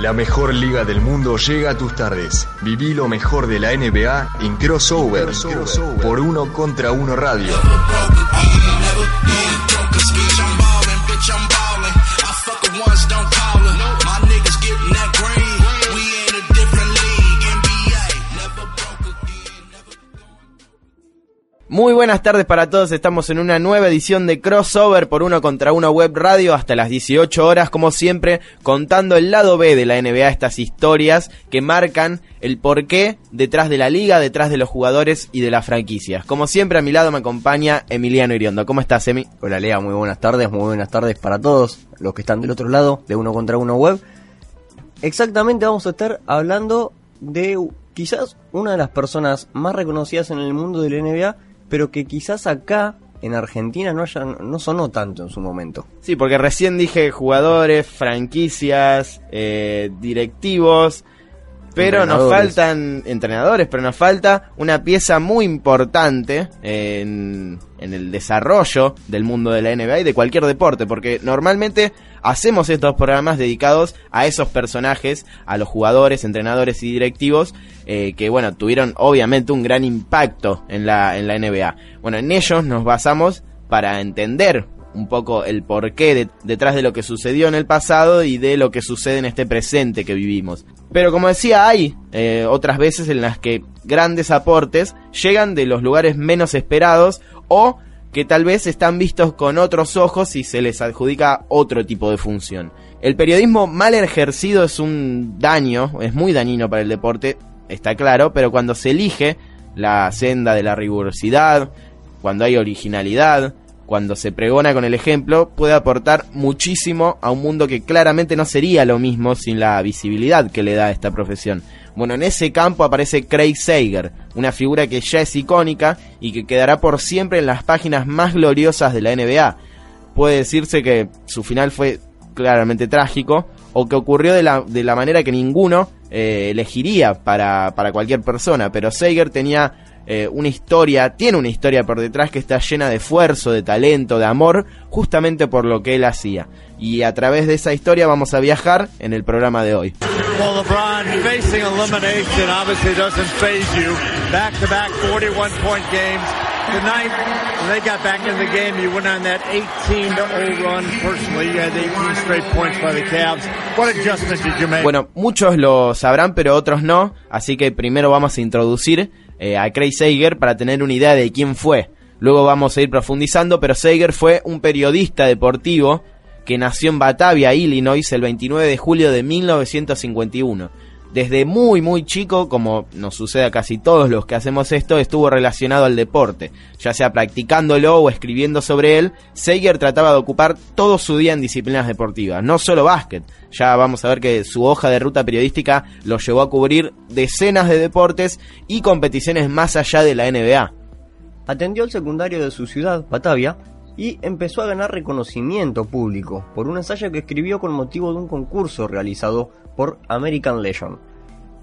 La mejor liga del mundo llega a tus tardes. Viví lo mejor de la NBA en Crossover, por uno contra uno radio. Muy buenas tardes para todos, estamos en una nueva edición de Crossover por uno contra uno web radio hasta las 18 horas, como siempre, contando el lado B de la NBA, estas historias que marcan el porqué detrás de la liga, detrás de los jugadores y de las franquicias. Como siempre, a mi lado me acompaña Emiliano Iriondo. ¿Cómo estás, Emi? Hola, Lea, muy buenas tardes, muy buenas tardes para todos los que están del otro lado de uno contra uno web. Exactamente, vamos a estar hablando de quizás una de las personas más reconocidas en el mundo de la NBA pero que quizás acá en Argentina no, haya, no sonó tanto en su momento. Sí, porque recién dije jugadores, franquicias, eh, directivos, pero nos faltan entrenadores, pero nos falta una pieza muy importante en, en, el desarrollo del mundo de la NBA y de cualquier deporte, porque normalmente hacemos estos programas dedicados a esos personajes, a los jugadores, entrenadores y directivos, eh, que bueno, tuvieron obviamente un gran impacto en la, en la NBA. Bueno, en ellos nos basamos para entender un poco el porqué detrás de lo que sucedió en el pasado y de lo que sucede en este presente que vivimos. Pero como decía, hay eh, otras veces en las que grandes aportes llegan de los lugares menos esperados o que tal vez están vistos con otros ojos y se les adjudica otro tipo de función. El periodismo mal ejercido es un daño, es muy dañino para el deporte, está claro, pero cuando se elige la senda de la rigurosidad, cuando hay originalidad, cuando se pregona con el ejemplo, puede aportar muchísimo a un mundo que claramente no sería lo mismo sin la visibilidad que le da esta profesión. Bueno, en ese campo aparece Craig Sager, una figura que ya es icónica y que quedará por siempre en las páginas más gloriosas de la NBA. Puede decirse que su final fue claramente trágico o que ocurrió de la, de la manera que ninguno eh, elegiría para, para cualquier persona, pero Sager tenía eh, una historia, tiene una historia por detrás que está llena de esfuerzo, de talento, de amor, justamente por lo que él hacía. Y a través de esa historia vamos a viajar en el programa de hoy. Bueno, muchos lo sabrán, pero otros no. Así que primero vamos a introducir eh, a Craig Sager para tener una idea de quién fue. Luego vamos a ir profundizando, pero Sager fue un periodista deportivo que nació en Batavia, Illinois, el 29 de julio de 1951 desde muy muy chico, como nos sucede a casi todos los que hacemos esto, estuvo relacionado al deporte, ya sea practicándolo o escribiendo sobre él, Seiger trataba de ocupar todo su día en disciplinas deportivas, no solo básquet, ya vamos a ver que su hoja de ruta periodística lo llevó a cubrir decenas de deportes y competiciones más allá de la NBA. Atendió el secundario de su ciudad, Batavia, y empezó a ganar reconocimiento público por un ensayo que escribió con motivo de un concurso realizado por American Legend.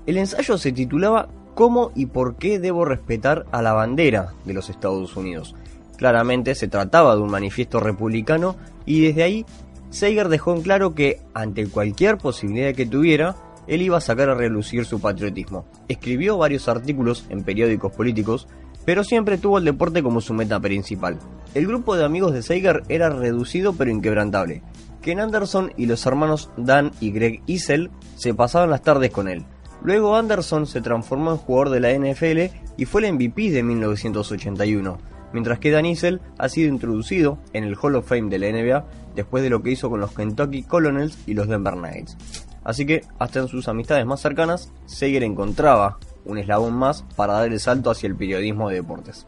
El ensayo se titulaba ¿Cómo y por qué debo respetar a la bandera de los Estados Unidos? Claramente se trataba de un manifiesto republicano y desde ahí Sager dejó en claro que ante cualquier posibilidad que tuviera, él iba a sacar a relucir su patriotismo. Escribió varios artículos en periódicos políticos pero siempre tuvo el deporte como su meta principal. El grupo de amigos de Seiger era reducido pero inquebrantable. Ken Anderson y los hermanos Dan y Greg Isel se pasaban las tardes con él. Luego Anderson se transformó en jugador de la NFL y fue el MVP de 1981, mientras que Dan Isel ha sido introducido en el Hall of Fame de la NBA después de lo que hizo con los Kentucky Colonels y los Denver Knights. Así que hasta en sus amistades más cercanas, Seiger encontraba un eslabón más para dar el salto hacia el periodismo de deportes.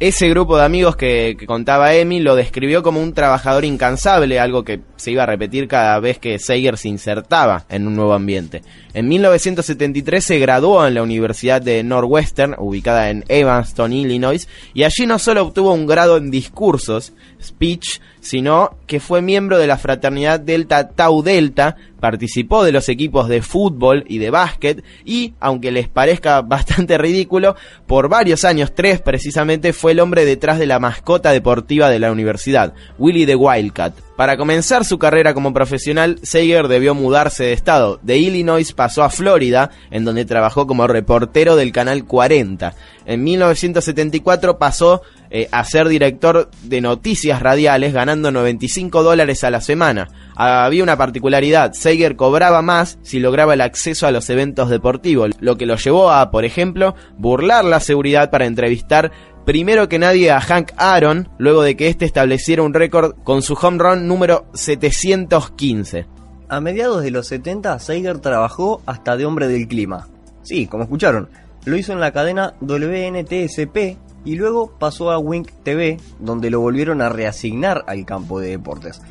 Ese grupo de amigos que, contaba Emi lo describió como un trabajador incansable, algo que se iba a repetir cada vez que Seiger se insertaba en un nuevo ambiente. En 1973 se graduó en la Universidad de Northwestern, ubicada en Evanston, Illinois, y allí no solo obtuvo un grado en discursos, speech, sino que fue miembro de la fraternidad Delta Tau Delta, participó de los equipos de fútbol y de básquet y, aunque les parezca bastante ridículo, por varios años, tres precisamente, fue el hombre detrás de la mascota deportiva de la universidad, Willy the Wildcat. Para comenzar su carrera como profesional, Sager debió mudarse de estado. De Illinois pasó a Florida, en donde trabajó como reportero del Canal 40. En 1974 pasó eh, a ser director de noticias radiales, ganando 95 dólares a la semana. Había una particularidad, Sager cobraba más si lograba el acceso a los eventos deportivos, lo que lo llevó a, por ejemplo, burlar la seguridad para entrevistar primero que nadie a Hank Aaron, luego de que éste estableciera un récord con su home run número 715. A mediados de los 70, Sager trabajó hasta de hombre del clima. Sí, como escucharon, lo hizo en la cadena WNTSP y luego pasó a Wink TV, donde lo volvieron a reasignar al campo de deportes.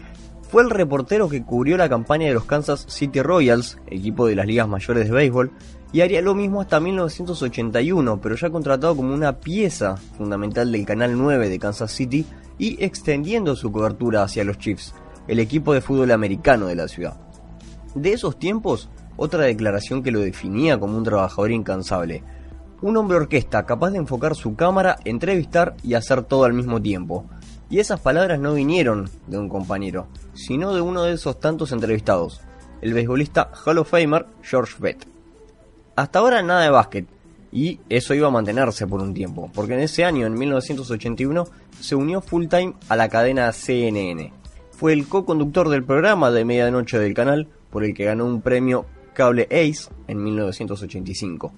Fue el reportero que cubrió la campaña de los Kansas City Royals, equipo de las ligas mayores de béisbol, y haría lo mismo hasta 1981, pero ya contratado como una pieza fundamental del Canal 9 de Kansas City y extendiendo su cobertura hacia los Chiefs, el equipo de fútbol americano de la ciudad. De esos tiempos, otra declaración que lo definía como un trabajador incansable. Un hombre orquesta capaz de enfocar su cámara, entrevistar y hacer todo al mismo tiempo. Y esas palabras no vinieron de un compañero, sino de uno de esos tantos entrevistados, el beisbolista Hall of Famer George Vett. Hasta ahora nada de básquet, y eso iba a mantenerse por un tiempo, porque en ese año, en 1981, se unió full time a la cadena CNN. Fue el co-conductor del programa de medianoche del canal, por el que ganó un premio Cable Ace en 1985.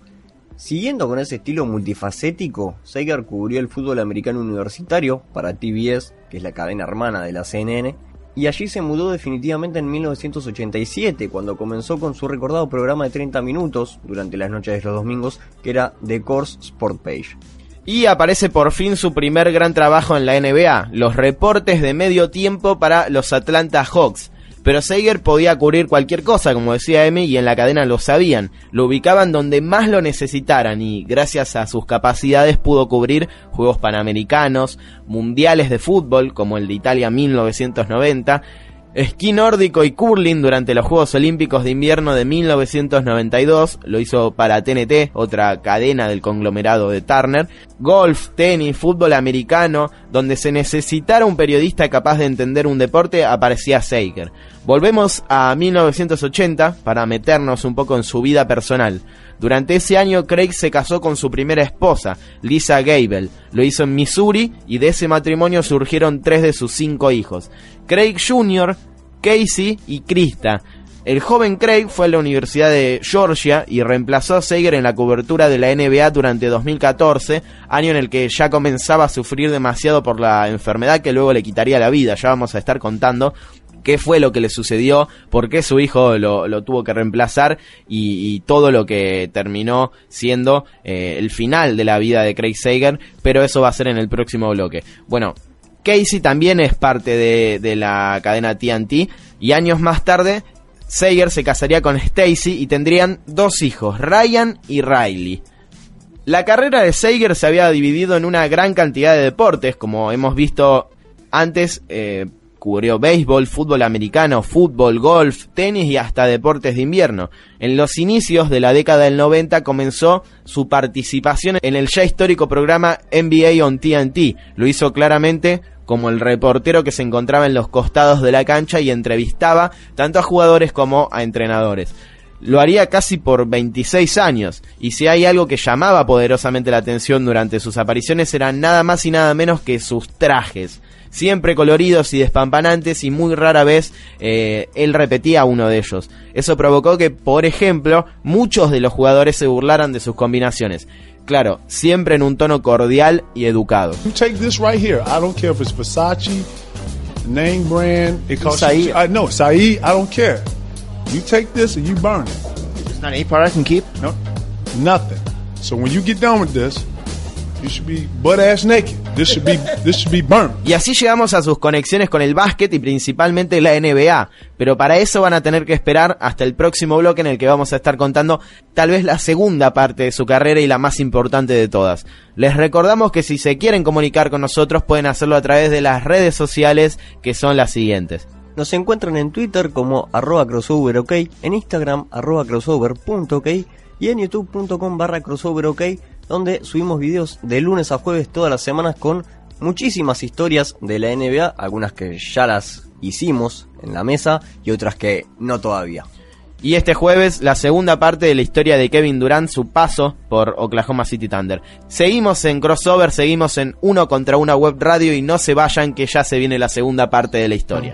Siguiendo con ese estilo multifacético, Sager cubrió el fútbol americano universitario para TBS, que es la cadena hermana de la CNN, y allí se mudó definitivamente en 1987, cuando comenzó con su recordado programa de 30 minutos durante las noches de los domingos, que era The Course Sport Page. Y aparece por fin su primer gran trabajo en la NBA, los reportes de medio tiempo para los Atlanta Hawks, pero Sager podía cubrir cualquier cosa, como decía Emi, y en la cadena lo sabían. Lo ubicaban donde más lo necesitaran y gracias a sus capacidades pudo cubrir Juegos Panamericanos, Mundiales de Fútbol, como el de Italia 1990, esquí nórdico y curling durante los Juegos Olímpicos de Invierno de 1992, lo hizo para TNT, otra cadena del conglomerado de Turner, golf, tenis, fútbol americano, donde se necesitara un periodista capaz de entender un deporte, aparecía Sager. Volvemos a 1980 para meternos un poco en su vida personal. Durante ese año Craig se casó con su primera esposa, Lisa Gable. Lo hizo en Missouri y de ese matrimonio surgieron tres de sus cinco hijos. Craig Jr., Casey y Krista. El joven Craig fue a la Universidad de Georgia y reemplazó a Sager en la cobertura de la NBA durante 2014, año en el que ya comenzaba a sufrir demasiado por la enfermedad que luego le quitaría la vida. Ya vamos a estar contando qué fue lo que le sucedió, por qué su hijo lo, tuvo que reemplazar y, todo lo que terminó siendo eh, el final de la vida de Craig Sager, pero eso va a ser en el próximo bloque. Bueno, Casey también es parte de, la cadena TNT y años más tarde Sager se casaría con Stacy y tendrían dos hijos, Ryan y Riley. La carrera de Sager se había dividido en una gran cantidad de deportes, como hemos visto antes, eh, cubrió béisbol, fútbol americano, fútbol, golf, tenis y hasta deportes de invierno. En los inicios de la década del 90 comenzó su participación en el ya histórico programa NBA on TNT. Lo hizo claramente como el reportero que se encontraba en los costados de la cancha y entrevistaba tanto a jugadores como a entrenadores. Lo haría casi por 26 años, y si hay algo que llamaba poderosamente la atención durante sus apariciones eran nada más y nada menos que sus trajes siempre coloridos y despampanantes y muy rara vez eh, él repetía uno de ellos. Eso provocó que, por ejemplo, muchos de los jugadores se burlaran de sus combinaciones. Claro, siempre en un tono cordial y educado. You take this right here. I don't care if it's Versace, name brand, it costs Saeed. I no, Saeed, I don't care. You take this and you burn it. It's not any part I can keep? No, nothing. So when you get done with this, You should be butt ass naked. This should be this should be burnt. Y así llegamos a sus conexiones con el básquet y principalmente la NBA. Pero para eso van a tener que esperar hasta el próximo bloque en el que vamos a estar contando tal vez la segunda parte de su carrera y la más importante de todas. Les recordamos que si se quieren comunicar con nosotros pueden hacerlo a través de las redes sociales que son las siguientes. Nos encuentran en Twitter como arroba crossover ok, en Instagram arroba crossover.ok y en youtube.com barra crossover ok, donde subimos videos de lunes a jueves todas las semanas con muchísimas historias de la NBA, algunas que ya las hicimos en la mesa y otras que no todavía. Y este jueves la segunda parte de la historia de Kevin Durant, su paso por Oklahoma City Thunder. Seguimos en crossover, seguimos en uno contra una web radio y no se vayan que ya se viene la segunda parte de la historia.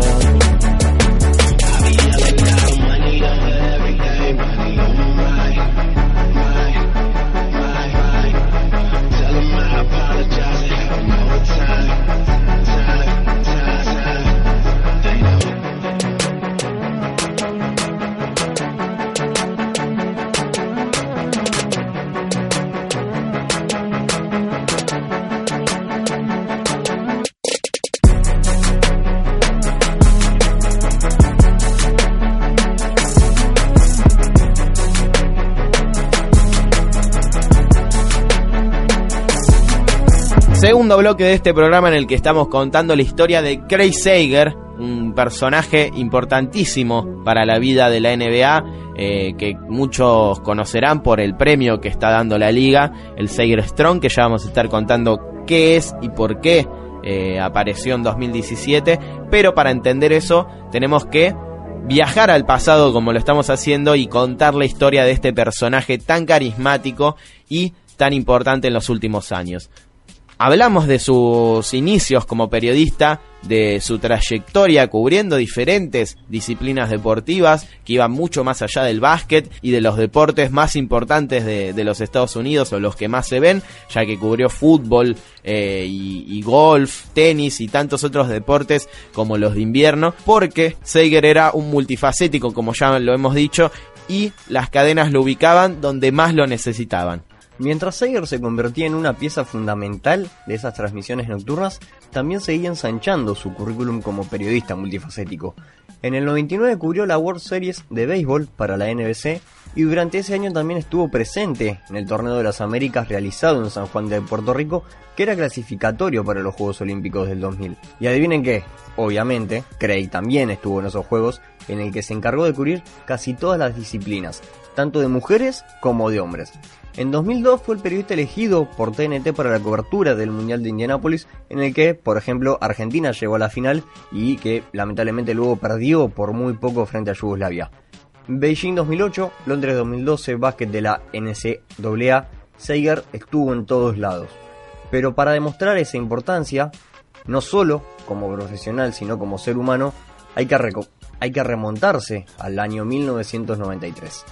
Segundo bloque de este programa en el que estamos contando la historia de Craig Sager, un personaje importantísimo para la vida de la NBA, eh, que muchos conocerán por el premio que está dando la liga, el Sager Strong, que ya vamos a estar contando qué es y por qué eh, apareció en 2017, pero para entender eso tenemos que viajar al pasado como lo estamos haciendo y contar la historia de este personaje tan carismático y tan importante en los últimos años. Hablamos de sus inicios como periodista, de su trayectoria cubriendo diferentes disciplinas deportivas que iban mucho más allá del básquet y de los deportes más importantes de, los Estados Unidos o los que más se ven, ya que cubrió fútbol eh, y, golf, tenis y tantos otros deportes como los de invierno, porque Seiger era un multifacético, como ya lo hemos dicho, y las cadenas lo ubicaban donde más lo necesitaban. Mientras Sager se convertía en una pieza fundamental de esas transmisiones nocturnas, también seguía ensanchando su currículum como periodista multifacético. En el 99 cubrió la World Series de béisbol para la NBC y durante ese año también estuvo presente en el Torneo de las Américas realizado en San Juan de Puerto Rico, que era clasificatorio para los Juegos Olímpicos del 2000. Y adivinen qué, obviamente, Craig también estuvo en esos Juegos, en el que se encargó de cubrir casi todas las disciplinas, tanto de mujeres como de hombres. En 2002 fue el periodista elegido por TNT para la cobertura del Mundial de Indianápolis, en el que, por ejemplo, Argentina llegó a la final y que lamentablemente luego perdió por muy poco frente a Yugoslavia. Beijing 2008, Londres 2012, básquet de la NCAA, Seiger estuvo en todos lados. Pero para demostrar esa importancia, no solo como profesional, sino como ser humano, hay que, hay que remontarse al año 1993.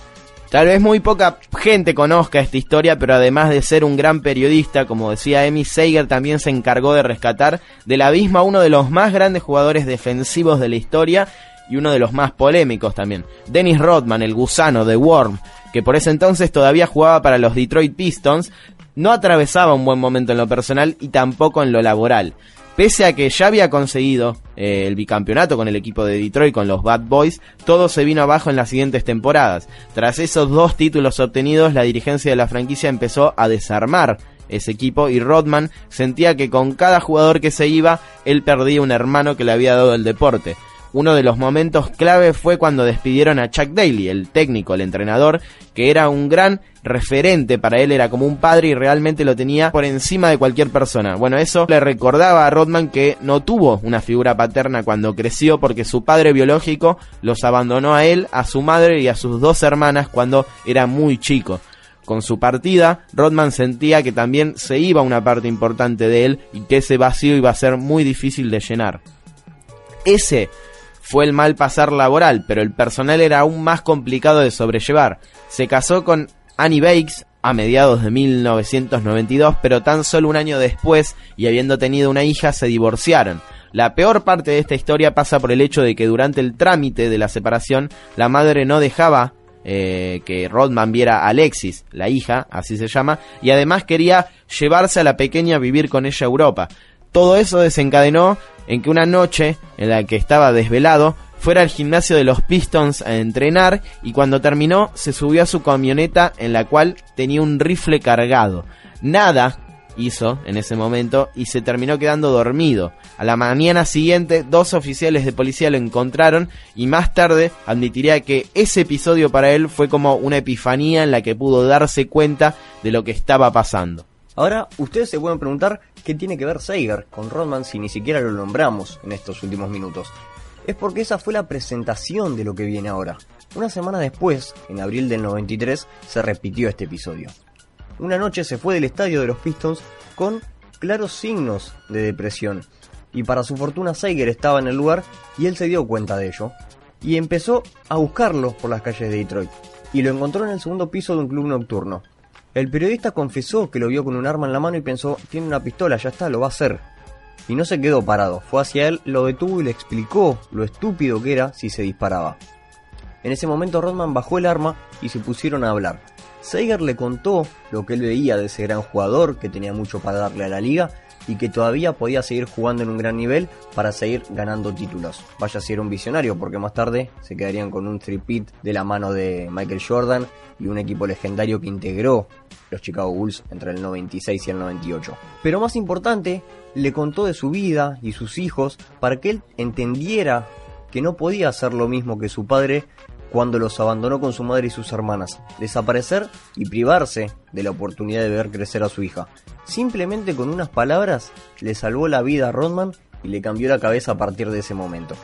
Tal vez muy poca gente conozca esta historia, pero además de ser un gran periodista, como decía Emi Seiger, también se encargó de rescatar del abismo a uno de los más grandes jugadores defensivos de la historia y uno de los más polémicos también. Dennis Rodman, el gusano de Worm, que por ese entonces todavía jugaba para los Detroit Pistons, no atravesaba un buen momento en lo personal y tampoco en lo laboral. Pese a que ya había conseguido eh, el bicampeonato con el equipo de Detroit, con los Bad Boys, todo se vino abajo en las siguientes temporadas. Tras esos dos títulos obtenidos, la dirigencia de la franquicia empezó a desarmar ese equipo y Rodman sentía que con cada jugador que se iba, él perdía un hermano que le había dado el deporte. Uno de los momentos clave fue cuando despidieron a Chuck Daly, el técnico, el entrenador, que era un gran referente para él, era como un padre y realmente lo tenía por encima de cualquier persona. Bueno, eso le recordaba a Rodman que no tuvo una figura paterna cuando creció porque su padre biológico los abandonó a él, a su madre y a sus dos hermanas cuando era muy chico. Con su partida, Rodman sentía que también se iba una parte importante de él y que ese vacío iba a ser muy difícil de llenar. Ese fue el mal pasar laboral, pero el personal era aún más complicado de sobrellevar. Se casó con Annie Bakes a mediados de 1992, pero tan solo un año después, y habiendo tenido una hija, se divorciaron. La peor parte de esta historia pasa por el hecho de que durante el trámite de la separación, la madre no dejaba eh, que Rodman viera a Alexis, la hija, así se llama, y además quería llevarse a la pequeña a vivir con ella a Europa. Todo eso desencadenó en que una noche en la que estaba desvelado fuera al gimnasio de los Pistons a entrenar y cuando terminó se subió a su camioneta en la cual tenía un rifle cargado. Nada hizo en ese momento y se terminó quedando dormido. A la mañana siguiente dos oficiales de policía lo encontraron y más tarde admitiría que ese episodio para él fue como una epifanía en la que pudo darse cuenta de lo que estaba pasando. Ahora, ustedes se pueden preguntar qué tiene que ver Seiger con Rodman si ni siquiera lo nombramos en estos últimos minutos. Es porque esa fue la presentación de lo que viene ahora. Una semana después, en abril del 93, se repitió este episodio. Una noche se fue del estadio de los Pistons con claros signos de depresión. Y para su fortuna Seiger estaba en el lugar y él se dio cuenta de ello. Y empezó a buscarlo por las calles de Detroit. Y lo encontró en el segundo piso de un club nocturno. El periodista confesó que lo vio con un arma en la mano y pensó, tiene una pistola, ya está, lo va a hacer. Y no se quedó parado, fue hacia él, lo detuvo y le explicó lo estúpido que era si se disparaba. En ese momento Rodman bajó el arma y se pusieron a hablar. Seiger le contó lo que él veía de ese gran jugador que tenía mucho para darle a la liga y que todavía podía seguir jugando en un gran nivel para seguir ganando títulos. Vaya si era un visionario, porque más tarde se quedarían con un tripit de la mano de Michael Jordan y un equipo legendario que integró los Chicago Bulls entre el 96 y el 98. Pero más importante, le contó de su vida y sus hijos para que él entendiera que no podía hacer lo mismo que su padre cuando los abandonó con su madre y sus hermanas, desaparecer y privarse de la oportunidad de ver crecer a su hija. Simplemente con unas palabras le salvó la vida a Rodman y le cambió la cabeza a partir de ese momento.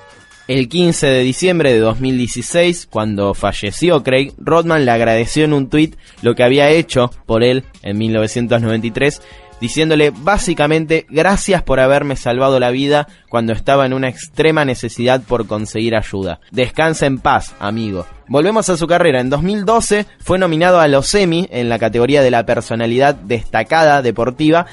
El 15 de diciembre de 2016, cuando falleció Craig, Rodman le agradeció en un tuit lo que había hecho por él en 1993 diciéndole básicamente gracias por haberme salvado la vida cuando estaba en una extrema necesidad por conseguir ayuda. Descansa en paz, amigo. Volvemos a su carrera. En 2012 fue nominado a los Emmy en la categoría de la personalidad destacada deportiva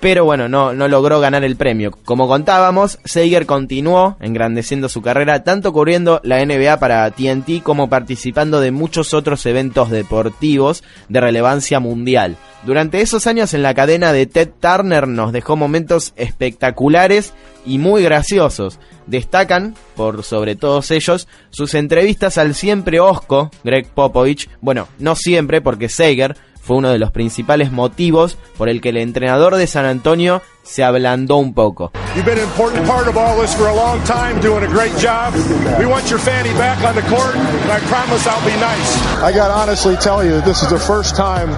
pero bueno, no, no logró ganar el premio. Como contábamos, Seiger continuó engrandeciendo su carrera tanto cubriendo la NBA para TNT como participando de muchos otros eventos deportivos de relevancia mundial. Durante esos años en la cadena de Ted Turner nos dejó momentos espectaculares y muy graciosos. Destacan, por sobre todos ellos, sus entrevistas al siempre osco Greg Popovich, bueno, no siempre porque Sager fue uno de los principales motivos por el que el entrenador de San Antonio se ablandó un poco. You've been an important part of all this for a long time, doing a great job. We want your fanny back on the court, and I promise I'll be nice. I got honestly tell you that this is the first time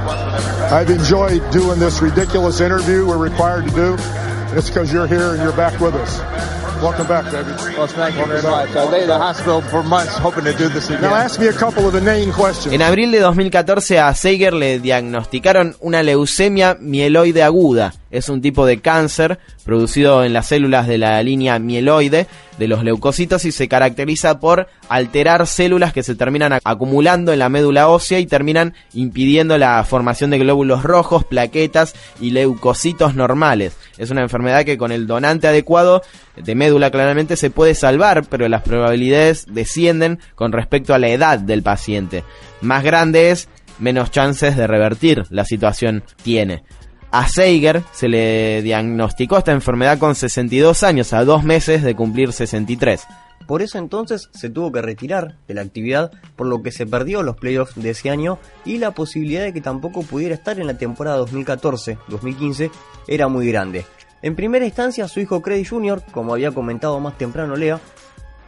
I've enjoyed doing this ridiculous interview we're required to do. And it's because you're here and you're back with us. Welcome back, baby. Well, thank you very much. I lay the hospital for months hoping to do this again. Now ask me a couple of inane questions. En abril de 2014 a Seiger le diagnosticaron una leucemia mieloide aguda es un tipo de cáncer producido en las células de la línea mieloide de los leucocitos y se caracteriza por alterar células que se terminan acumulando en la médula ósea y terminan impidiendo la formación de glóbulos rojos, plaquetas y leucocitos normales. Es una enfermedad que con el donante adecuado de médula claramente se puede salvar, pero las probabilidades descienden con respecto a la edad del paciente. Más grande es, menos chances de revertir la situación tiene. A Seiger se le diagnosticó esta enfermedad con 62 años, a dos meses de cumplir 63. Por eso entonces se tuvo que retirar de la actividad, por lo que se perdió los playoffs de ese año y la posibilidad de que tampoco pudiera estar en la temporada 2014-2015 era muy grande. En primera instancia, su hijo Creddy Jr., como había comentado más temprano Lea,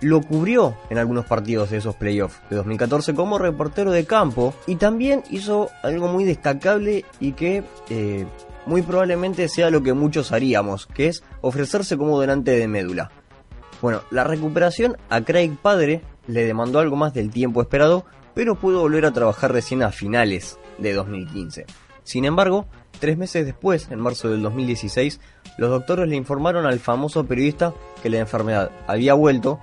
lo cubrió en algunos partidos de esos playoffs de 2014 como reportero de campo y también hizo algo muy destacable y que eh, muy probablemente sea lo que muchos haríamos, que es ofrecerse como donante de médula. Bueno, la recuperación a Craig padre le demandó algo más del tiempo esperado, pero pudo volver a trabajar recién a finales de 2015. Sin embargo, tres meses después, en marzo del 2016, los doctores le informaron al famoso periodista que la enfermedad había vuelto,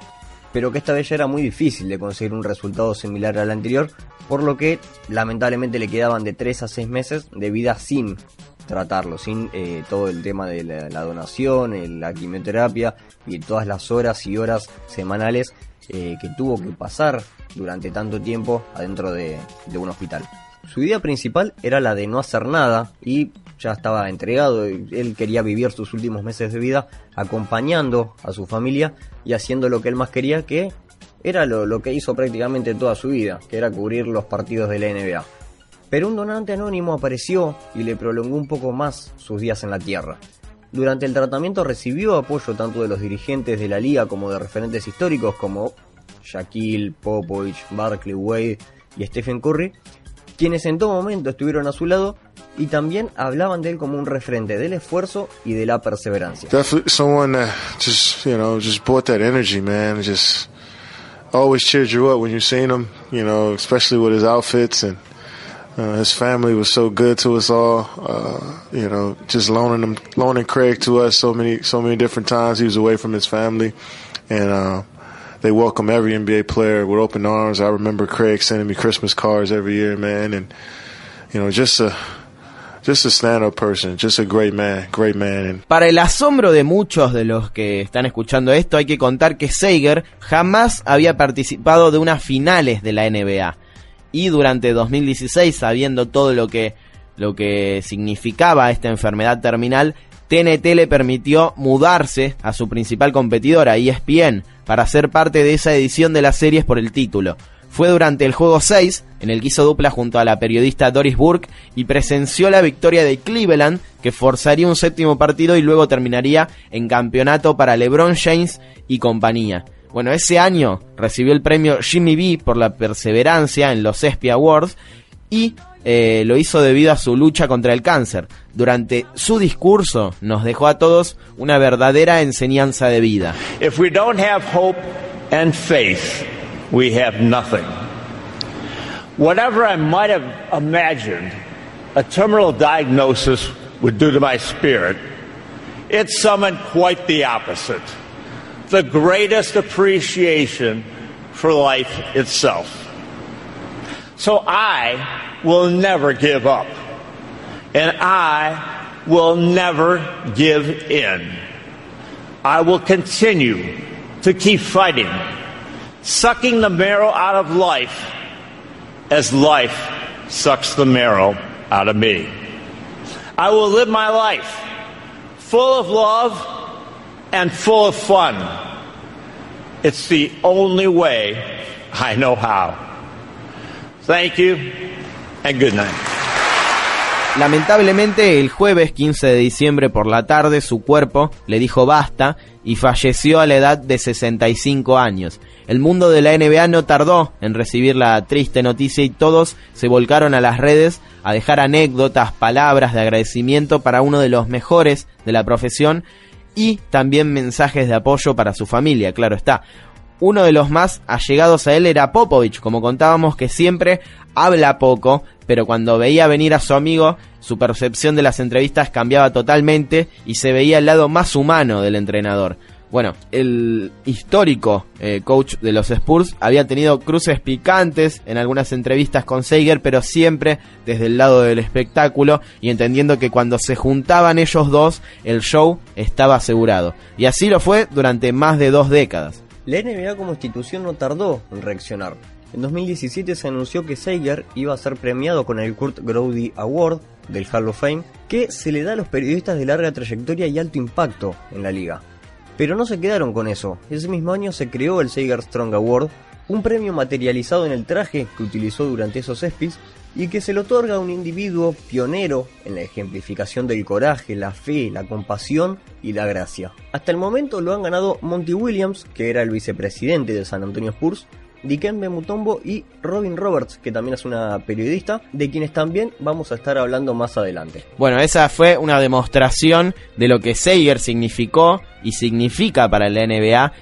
pero que esta vez ya era muy difícil de conseguir un resultado similar al anterior, por lo que lamentablemente le quedaban de 3 a 6 meses de vida sin tratarlo, sin eh, todo el tema de la, donación, la quimioterapia y todas las horas y horas semanales eh, que tuvo que pasar durante tanto tiempo adentro de, un hospital. Su idea principal era la de no hacer nada y ya estaba entregado, él quería vivir sus últimos meses de vida acompañando a su familia y haciendo lo que él más quería, que era lo, lo que hizo prácticamente toda su vida, que era cubrir los partidos de la NBA pero un donante anónimo apareció y le prolongó un poco más sus días en la Tierra. Durante el tratamiento recibió apoyo tanto de los dirigentes de la liga como de referentes históricos como Shaquille, Popovich, Barkley, Wade y Stephen Curry, quienes en todo momento estuvieron a su lado y también hablaban de él como un referente del esfuerzo y de la perseverancia. someone that just, you know, just brought that energy, man. Just always cheered you up when you seen him, you know, especially with his outfits and Uh, his family was so good to us all. Uh, you know, just loaning him, loaning Craig to us so many, so many different times. He was away from his family, and uh, they welcome every NBA player with open arms. I remember Craig sending me Christmas cards every year, man, and you know, just a just a stand-up person, just a great man, great man. Para el asombro de muchos de los que están escuchando esto, hay que contar que Sager jamás había participado de unas finales de la NBA y durante 2016, sabiendo todo lo que, lo que significaba esta enfermedad terminal, TNT le permitió mudarse a su principal competidora, ESPN, para ser parte de esa edición de las series por el título. Fue durante el juego 6, en el que hizo dupla junto a la periodista Doris Burke y presenció la victoria de Cleveland, que forzaría un séptimo partido y luego terminaría en campeonato para LeBron James y compañía. Bueno, ese año recibió el premio Jimmy B por la perseverancia en los ESPY Awards y eh, lo hizo debido a su lucha contra el cáncer. Durante su discurso nos dejó a todos una verdadera enseñanza de vida. If we don't have hope and faith, we have nothing. Whatever I might have imagined, a terminal diagnosis would do to my spirit, it summoned quite the opposite the greatest appreciation for life itself. So I will never give up, and I will never give in. I will continue to keep fighting, sucking the marrow out of life as life sucks the marrow out of me. I will live my life full of love and full of fun. It's the only way I know how. Thank you and good night. Lamentablemente, el jueves 15 de diciembre por la tarde, su cuerpo le dijo basta y falleció a la edad de 65 años. El mundo de la NBA no tardó en recibir la triste noticia y todos se volcaron a las redes a dejar anécdotas, palabras de agradecimiento para uno de los mejores de la profesión y también mensajes de apoyo para su familia, claro está. Uno de los más allegados a él era Popovich, como contábamos que siempre habla poco, pero cuando veía venir a su amigo, su percepción de las entrevistas cambiaba totalmente y se veía el lado más humano del entrenador. Bueno, el histórico eh, coach de los Spurs había tenido cruces picantes en algunas entrevistas con Seiger, pero siempre desde el lado del espectáculo y entendiendo que cuando se juntaban ellos dos, el show estaba asegurado. Y así lo fue durante más de dos décadas. La NBA como institución no tardó en reaccionar. En 2017 se anunció que Seiger iba a ser premiado con el Kurt Grody Award del Hall of Fame, que se le da a los periodistas de larga trayectoria y alto impacto en la liga. Pero no se quedaron con eso. Ese mismo año se creó el Seiger Strong Award, un premio materializado en el traje que utilizó durante esos ESPYs y que se le otorga a un individuo pionero en la ejemplificación del coraje, la fe, la compasión y la gracia. Hasta el momento lo han ganado Monty Williams, que era el vicepresidente de San Antonio Spurs, Dikembe Mutombo y Robin Roberts, que también es una periodista, de quienes también vamos a estar hablando más adelante. Bueno, esa fue una demostración de lo que Seiger significó y significa para la NBA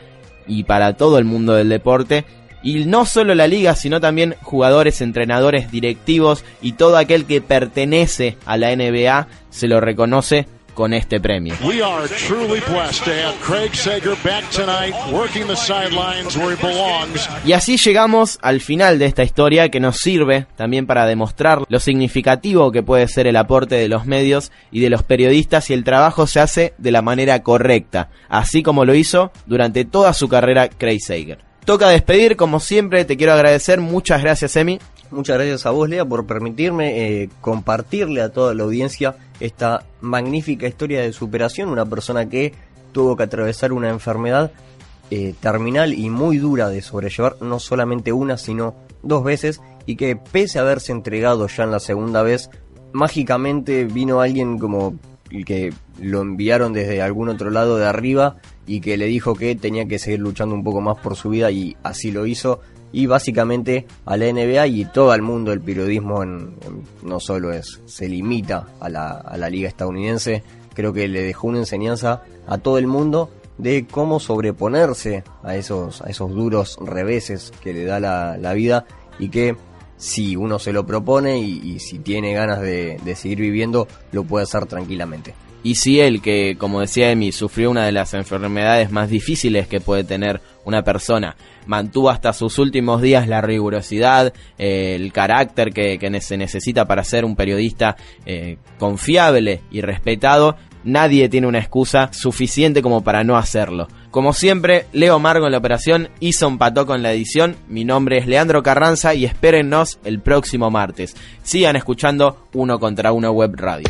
y para todo el mundo del deporte y no solo la liga, sino también jugadores, entrenadores, directivos y todo aquel que pertenece a la NBA se lo reconoce con este premio. Y así llegamos al final de esta historia que nos sirve también para demostrar lo significativo que puede ser el aporte de los medios y de los periodistas si el trabajo se hace de la manera correcta, así como lo hizo durante toda su carrera Craig Sager. Toca despedir, como siempre, te quiero agradecer. Muchas gracias, Emi. Muchas gracias a vos, Lea, por permitirme eh, compartirle a toda la audiencia esta magnífica historia de superación. Una persona que tuvo que atravesar una enfermedad eh, terminal y muy dura de sobrellevar, no solamente una, sino dos veces, y que pese a haberse entregado ya en la segunda vez, mágicamente vino alguien como que lo enviaron desde algún otro lado de arriba y que le dijo que tenía que seguir luchando un poco más por su vida y así lo hizo. Y básicamente a la NBA y todo el mundo del periodismo no solo es, se limita a la, a la liga estadounidense, creo que le dejó una enseñanza a todo el mundo de cómo sobreponerse a esos, a esos duros reveses que le da la, la vida y que si uno se lo propone y, si tiene ganas de, de seguir viviendo, lo puede hacer tranquilamente. Y si él, que como decía Emi, sufrió una de las enfermedades más difíciles que puede tener una persona, mantuvo hasta sus últimos días la rigurosidad, eh, el carácter que, se necesita para ser un periodista eh, confiable y respetado, nadie tiene una excusa suficiente como para no hacerlo. Como siempre, Leo Margo en la operación, hizo un pató con la edición. Mi nombre es Leandro Carranza y espérennos el próximo martes. Sigan escuchando Uno contra Uno Web Radio.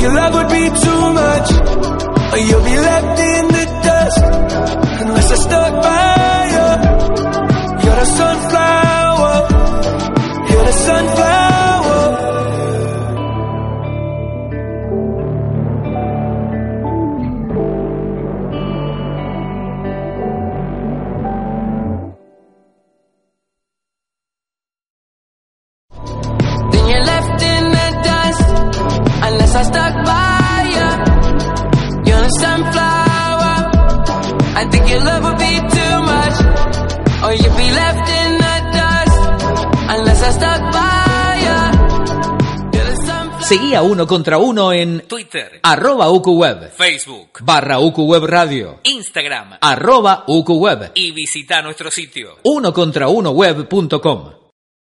Your love would be too much, or you'll be left in the dust Seguí a Uno contra Uno en Twitter, arroba UQWeb, Facebook, barra UQWeb Radio, Instagram, arroba UQWeb y visita nuestro sitio, unocontraunoweb.com.